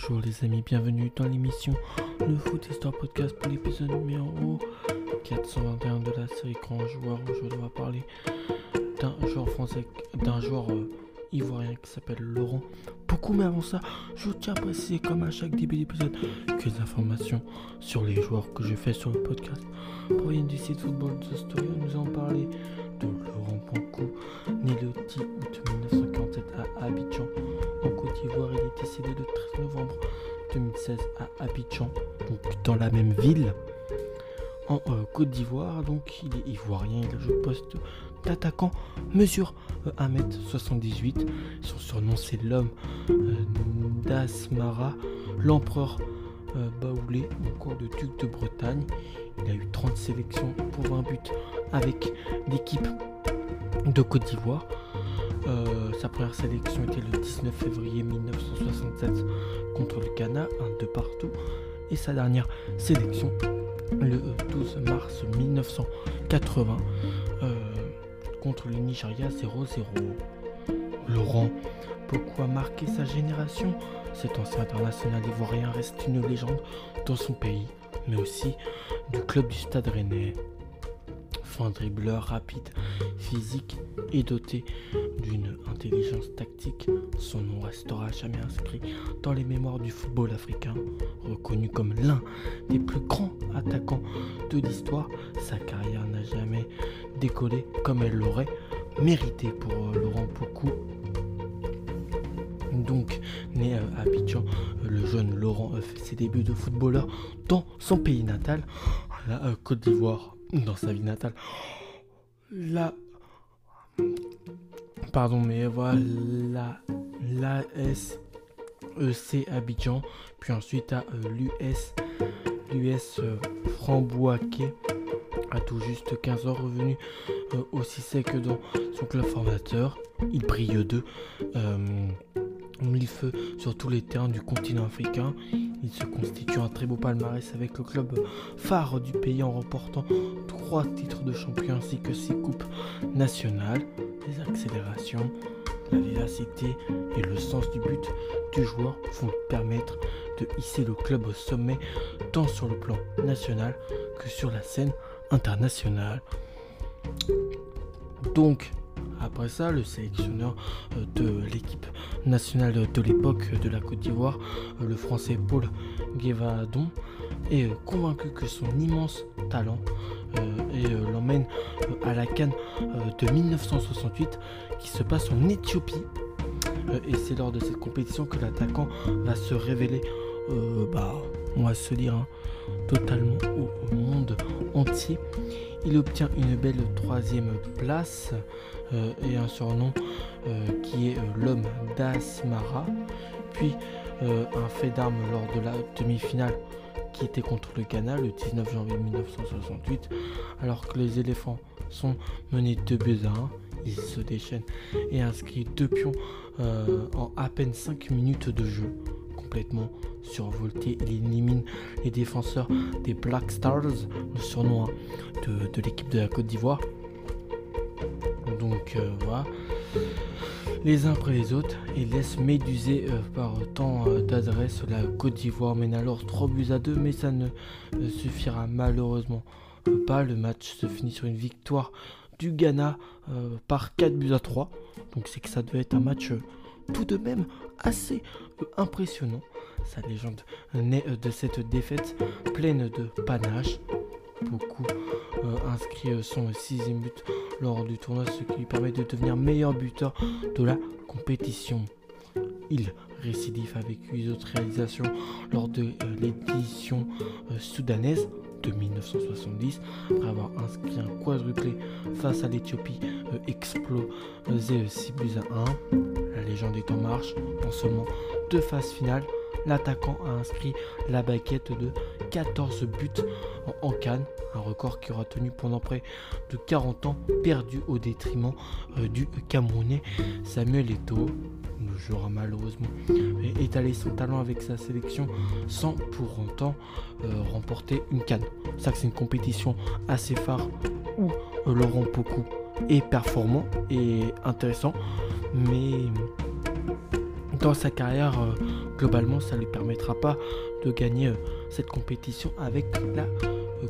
Bonjour les amis, bienvenue dans l'émission Le Foot Histoire Podcast pour l'épisode numéro 421 de la série Grand Joueur. Aujourd'hui on va parler d'un joueur français, d'un joueur euh, ivoirien qui s'appelle Laurent Beaucoup mais avant ça, je tiens à préciser comme à chaque début d'épisode que les informations sur les joueurs que je fais sur le podcast proviennent du site Football The Story. Nous allons parler de Laurent Pancou, né le 10 août 1947 à Abidjan en Côte d'Ivoire. Il est décédé le 13 novembre 2016 à Abidjan, donc dans la même ville en euh, Côte d'Ivoire. Donc il est ivoirien, il joue au poste d'attaquant, mesure 1m78. Euh, Son surnom c'est l'homme euh, d'Asmara, l'empereur Baoulé, encore de duc de Bretagne. Il a eu 30 sélections pour 20 buts avec l'équipe de Côte d'Ivoire. sa première sélection était le 19 février 1967 contre le Ghana, un de partout. Et sa dernière sélection le 12 mars 1980 euh, contre le Nigeria 0-0. Laurent beaucoup a marqué sa génération? Cet ancien international ivoirien reste une légende dans son pays, mais aussi du club du Stade Rennais. Fin dribbleur rapide, physique et doté d'une intelligence tactique, son nom restera jamais inscrit dans les mémoires du football africain. Reconnu comme l'un des plus grands attaquants de l'histoire, sa carrière n'a jamais décollé comme elle l'aurait mérité pour euh, Laurent Poucou. Donc, né à Abidjan, euh, le jeune Laurent fait ses débuts de footballeur dans son pays natal, la euh, Côte d'Ivoire, dans sa vie natale. La Pardon, mais voilà la SEC Abidjan, puis ensuite à euh, l'US l'US euh, Framboaké à tout juste 15 ans revenu euh, aussi sec que dans son club formateur. Il brille d'eux. Il feu sur tous les terrains du continent africain. Il se constitue un très beau palmarès avec le club phare du pays en remportant trois titres de champion ainsi que six coupes nationales. Les accélérations, la vivacité et le sens du but du joueur vont permettre de hisser le club au sommet tant sur le plan national que sur la scène internationale. Donc, après ça, le sélectionneur euh, de l'équipe nationale de l'époque de la Côte d'Ivoire, euh, le français Paul Guévadon, est euh, convaincu que son immense talent l'emmène à la Cannes de 1968 qui se passe en Éthiopie. et c'est lors de cette compétition que l'attaquant va se révéler, bah, on va se dire, hein, totalement au monde entier. Il obtient une belle troisième place euh, et un surnom euh, qui est euh, l'homme d'Asmara. Puis un fait d'armes lors de la demi-finale qui était contre le Ghana le 19 janvier 1968. Alors que les éléphants sont menés 2 buts à 1, il se déchaîne et inscrit deux pions en à peine 5 minutes de jeu complètement survolté. Il élimine les défenseurs des Black Stars, le surnom hein, de l'équipe de la Côte d'Ivoire. Donc euh, voilà. Les uns après les autres et laisse méduser euh, par tant euh, d'adresse la Côte d'Ivoire mène alors 3 buts à 2 mais ça ne suffira malheureusement pas. Le match se finit sur une victoire du Ghana par 4 buts à 3. Donc c'est que ça devait être un match tout de même assez impressionnant. Sa légende naît de cette défaite pleine de panache. Beaucoup inscrits son sixième but lors du tournoi, ce qui lui permet de devenir meilleur buteur de la compétition. Il récidive avec 8 autres réalisations lors de euh, l'édition euh, soudanaise de 1970, après avoir inscrit un quadruplé face à l'Éthiopie euh, explosé 6 buts à 1. La légende est en marche en seulement deux phases finales. L'attaquant a inscrit la baguette de 14 buts en, Cannes, un record qui aura tenu pendant près de 40 ans, perdu au détriment euh, du Camerounais Samuel Eto'o. Le joueur malheureusement étalé son talent avec sa sélection sans pour autant euh, remporter une canne. Ça c'est une compétition assez phare où euh, Laurent Pocou est performant et intéressant, mais dans sa carrière globalement, ça ne lui permettra pas de gagner cette compétition avec la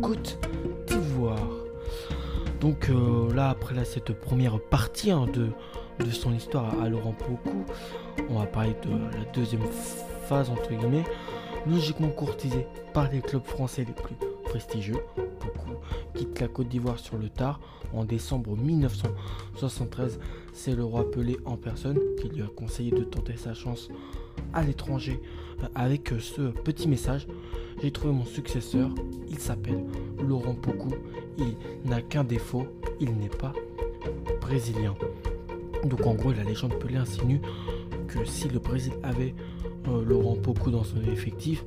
Côte d'Ivoire. Donc là, après cette première partie hein, de, son histoire à Laurent Pocou, on va parler de la deuxième phase, entre guillemets, logiquement courtisée par les clubs français les plus prestigieux. Beaucoup quitte la Côte d'Ivoire sur le tard en décembre 1973. C'est le roi Pelé en personne qui lui a conseillé de tenter sa chance l'étranger euh, avec euh, ce petit message. J'ai trouvé mon successeur, il s'appelle Laurent Pocou, il n'a qu'un défaut, il n'est pas brésilien. Donc en gros la légende Pelé insinue que si le Brésil avait euh, Laurent Pocou dans son effectif,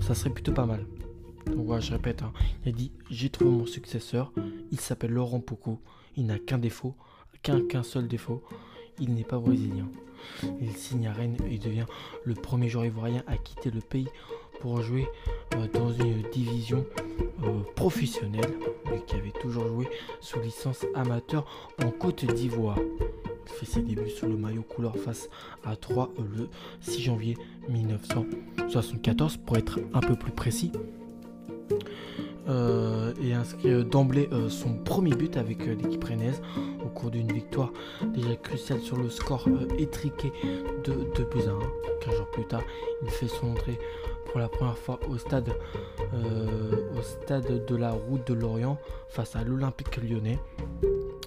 ça serait plutôt pas mal. Donc voilà, je répète, hein. il a dit j'ai trouvé mon successeur, il s'appelle Laurent Pocou, il n'a qu'un défaut, qu'un seul défaut, il n'est pas brésilien. Il signe à Rennes et devient le premier joueur ivoirien à quitter le pays pour jouer euh, dans une division euh, professionnelle, lui qui avait toujours joué sous licence amateur en Côte d'Ivoire. Il fait ses débuts sous le maillot couleur face à 3 le 6 janvier 1974 pour être un peu plus précis. Euh, et inscrit euh, d'emblée euh, son premier but avec l'équipe rennaise au cours d'une victoire déjà cruciale sur le score étriqué de 2 buts à 1. 15 jours plus tard, il fait son entrée pour la première fois au stade, au stade de la route de Lorient face à l'Olympique lyonnais.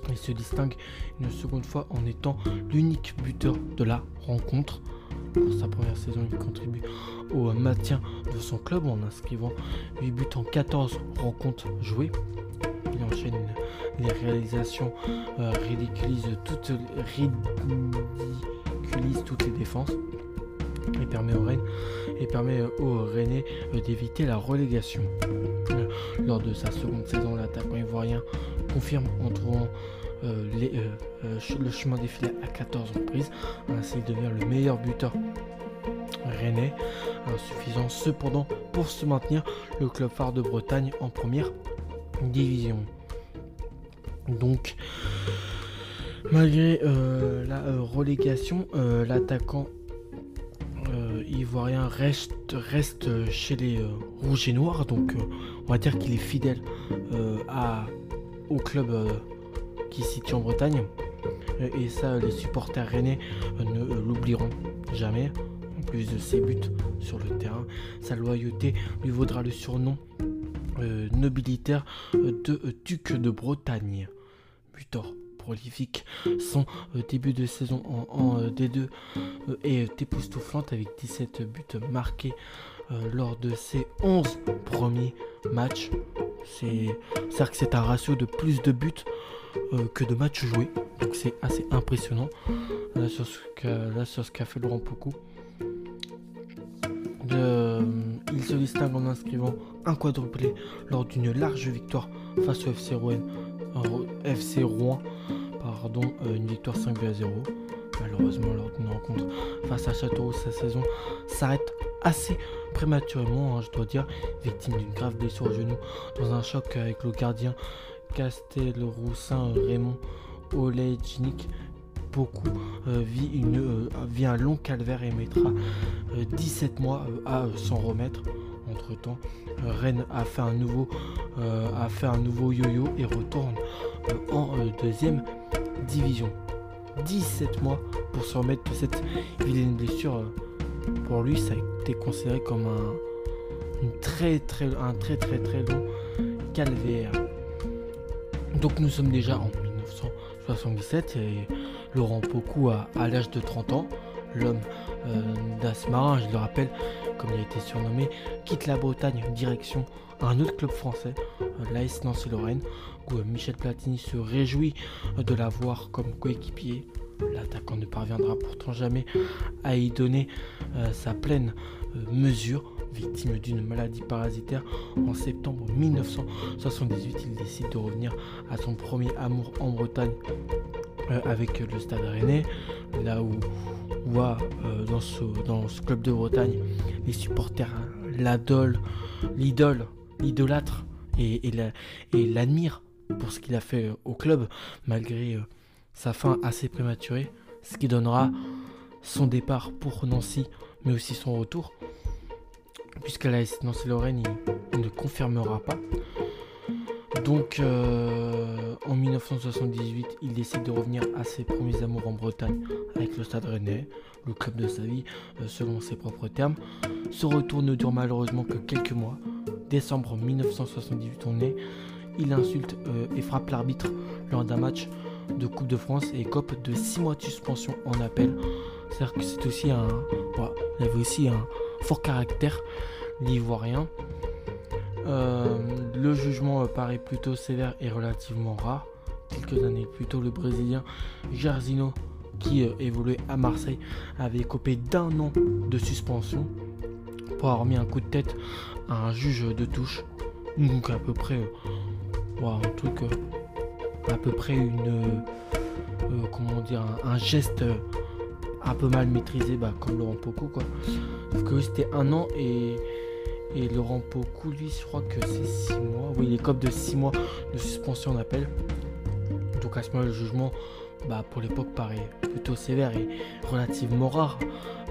Il se distingue une seconde fois en étant l'unique buteur de la rencontre. Pour sa première saison, il contribue au maintien son club en inscrivant 8 buts en 14 rencontres jouées. Il enchaîne les réalisations, euh, ridiculise, toutes, ridiculise toutes les défenses et permet au Rennes et permet au Rennais d'éviter la relégation. Lors de sa seconde saison, l'attaquant ivoirien confirme en trouvant euh, euh, euh, le chemin défilé à 14 reprises. Ainsi, il devient le meilleur buteur rennais, insuffisant cependant pour se maintenir le club phare de Bretagne en première division. Donc, malgré la relégation, l'attaquant ivoirien reste, reste chez les rouges et noirs. Donc, on va dire qu'il est fidèle à, au club qui situe en Bretagne. Euh, et ça, les supporters rennais euh, ne euh, l'oublieront jamais. En plus de ses buts sur le terrain, sa loyauté lui vaudra le surnom nobilitaire de duc de Bretagne. Butor prolifique. Son début de saison en, D2 est époustouflante avec 17 buts marqués lors de ses 11 premiers matchs. C'est que c'est un ratio de plus de buts euh, que de matchs joués. Donc c'est assez impressionnant. Là sur ce qu'a fait Laurent Pocou. Euh, il se distingue en inscrivant un quadruplé lors d'une large victoire face au FC Rouen. Pardon, euh, une victoire 5 à 0. Malheureusement, lors d'une rencontre face à Châteauroux, sa saison s'arrête assez prématurément, hein, je dois dire, victime d'une grave blessure au genou dans un choc avec le gardien Castelroussin Raymond Olejnik beaucoup euh, vit, une, euh, un long calvaire et mettra 17 euh, mois à s'en remettre. Entre temps, Rennes a fait un nouveau, a fait un nouveau yo-yo et retourne en deuxième division. 17 mois pour se remettre de cette vilaine blessure. pour lui, ça a été considéré comme un, très, très, un très très très long calvaire. Donc nous sommes déjà en 1977 et Laurent Pocou à l'âge de 30 ans, l'homme euh, d'Asmarin, je le rappelle, comme il a été surnommé, quitte la Bretagne direction un autre club français, euh, l'AS Nancy-Lorraine, où euh, Michel Platini se réjouit de l'avoir comme coéquipier. L'attaquant ne parviendra pourtant jamais à y donner sa pleine mesure victime d'une maladie parasitaire en septembre 1978. Il décide de revenir à son premier amour en Bretagne euh, avec le Stade Rennais, là où, euh, dans, ce, dans ce club de Bretagne, les supporters l'adolent, l'idole, l'idolâtre et, et l'admirent pour ce qu'il a fait au club, malgré euh, sa fin assez prématurée, ce qui donnera son départ pour Nancy mais aussi son retour, puisqu'à la Nancy Lorraine, ne confirmera pas. Donc euh, en 1978, il décide de revenir à ses premiers amours en Bretagne avec le Stade Rennais, le club de sa vie, euh, selon ses propres termes. Ce retour ne dure malheureusement que quelques mois. Décembre 1978, on est. Il insulte euh, et frappe l'arbitre lors d'un match de Coupe de France et écope de 6 mois de suspension en appel. C'est-à-dire que c'est aussi un. il avait aussi un fort caractère, l'ivoirien. Euh, le jugement paraît plutôt sévère et relativement rare. Quelques années plus tôt, le Brésilien Jairzinho, qui euh, évoluait à Marseille, avait écopé d'un an de suspension pour avoir mis un coup de tête à un juge de touche. Donc à peu près, euh, un truc, à peu près une, comment dire, un, geste un peu mal maîtrisé, bah, comme Laurent quoi. Sauf que c'était un an et et Laurent Pocou, lui, je crois que c'est 6 mois. Oui, il est cop de 6 mois de suspension d'appel. Donc à ce moment, le jugement, bah, pour l'époque, paraît plutôt sévère et relativement rare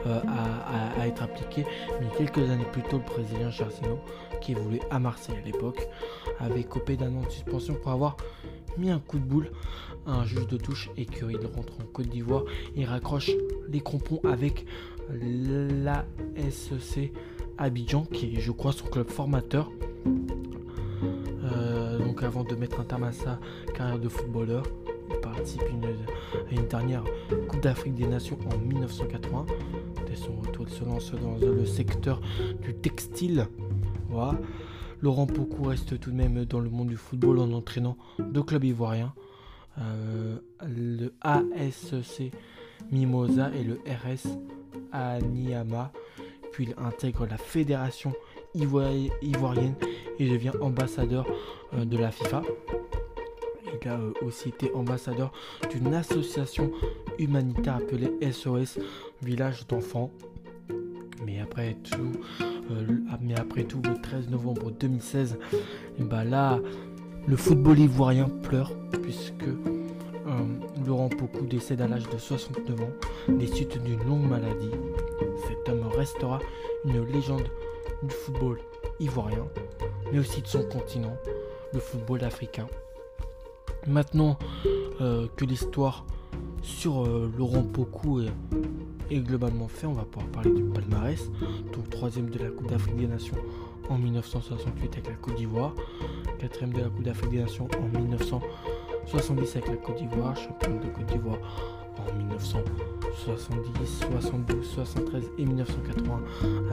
euh, à, être appliqué. Mais quelques années plus tôt, le Brésilien Charcino, qui évoluait à Marseille à l'époque, avait copé d'un an de suspension pour avoir mis un coup de boule à un juge de touche et qu'il rentre en Côte d'Ivoire et raccroche les crampons avec la SEC Abidjan, qui est, je crois, son club formateur. Euh, donc, avant de mettre un terme à sa carrière de footballeur, il participe à une dernière Coupe d'Afrique des Nations en 1980. Dès son retour, il se lance dans le secteur du textile. Voilà. Laurent Pocou reste tout de même dans le monde du football en entraînant deux clubs ivoiriens, euh, le ASC Mimosa et le RS Aniama il intègre la fédération ivoirienne et devient ambassadeur euh, de la FIFA. Il a euh, aussi été ambassadeur d'une association humanitaire appelée SOS Village d'enfants. Mais après tout, euh, mais après tout, le 13 novembre 2016, et bah là, le football ivoirien pleure puisque Laurent Pocou décède à l'âge de 69 ans des suites d'une longue maladie. Cet homme restera une légende du football ivoirien, mais aussi de son continent, le football africain. Maintenant euh, que l'histoire sur euh, Laurent Pocou est, globalement faite, on va pouvoir parler du palmarès. Donc troisième de la Coupe d'Afrique des Nations en 1968 avec la Côte d'Ivoire, quatrième de la Coupe d'Afrique des Nations en 1970 avec la Côte d'Ivoire, champion de Côte d'Ivoire en 1970, 72, 73 et 1980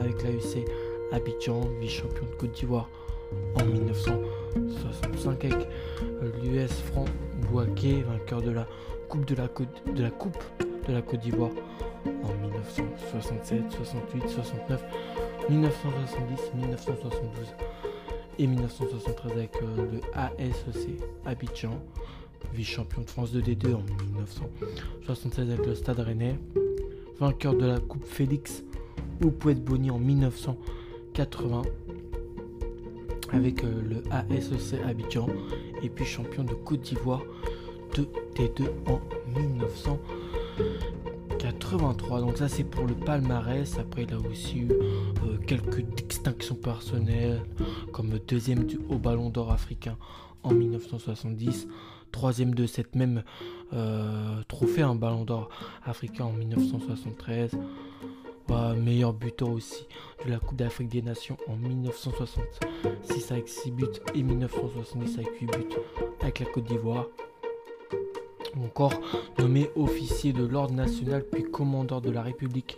avec l'AUC Abidjan, vice-champion de Côte d'Ivoire en 1965 avec l'US Franc Bouaké, vainqueur de la Coupe de la Côte de la Coupe de la Côte d'Ivoire en 1967, 68, 69, 1970, 1972 et 1973 avec euh, le ASEC Abidjan vice-champion de France de D2 en 1976 avec le Stade Rennais, vainqueur de la Coupe Félix ou Boni en 1980 avec euh, le ASEC Abidjan et puis champion de Côte d'Ivoire de D2 en 1983. Donc ça c'est pour le palmarès. Après il a aussi eu euh, quelques distinctions personnelles comme deuxième au Ballon d'Or africain en 1970 troisième de cette même euh, trophée, un ballon d'or africain en 1973. meilleur buteur aussi de la Coupe d'Afrique des Nations en 1966 avec 6 buts et 1970 avec 8 buts avec la Côte d'Ivoire. Encore nommé officier de l'ordre national puis commandeur de la République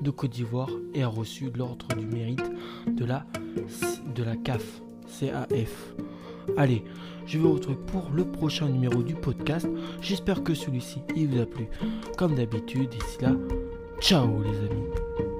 de Côte d'Ivoire et a reçu l'ordre du mérite de la, de la CAF. CAF. Allez, je vous retrouve pour le prochain numéro du podcast. J'espère que celui-ci il vous a plu. Comme d'habitude, d'ici là, ciao les amis.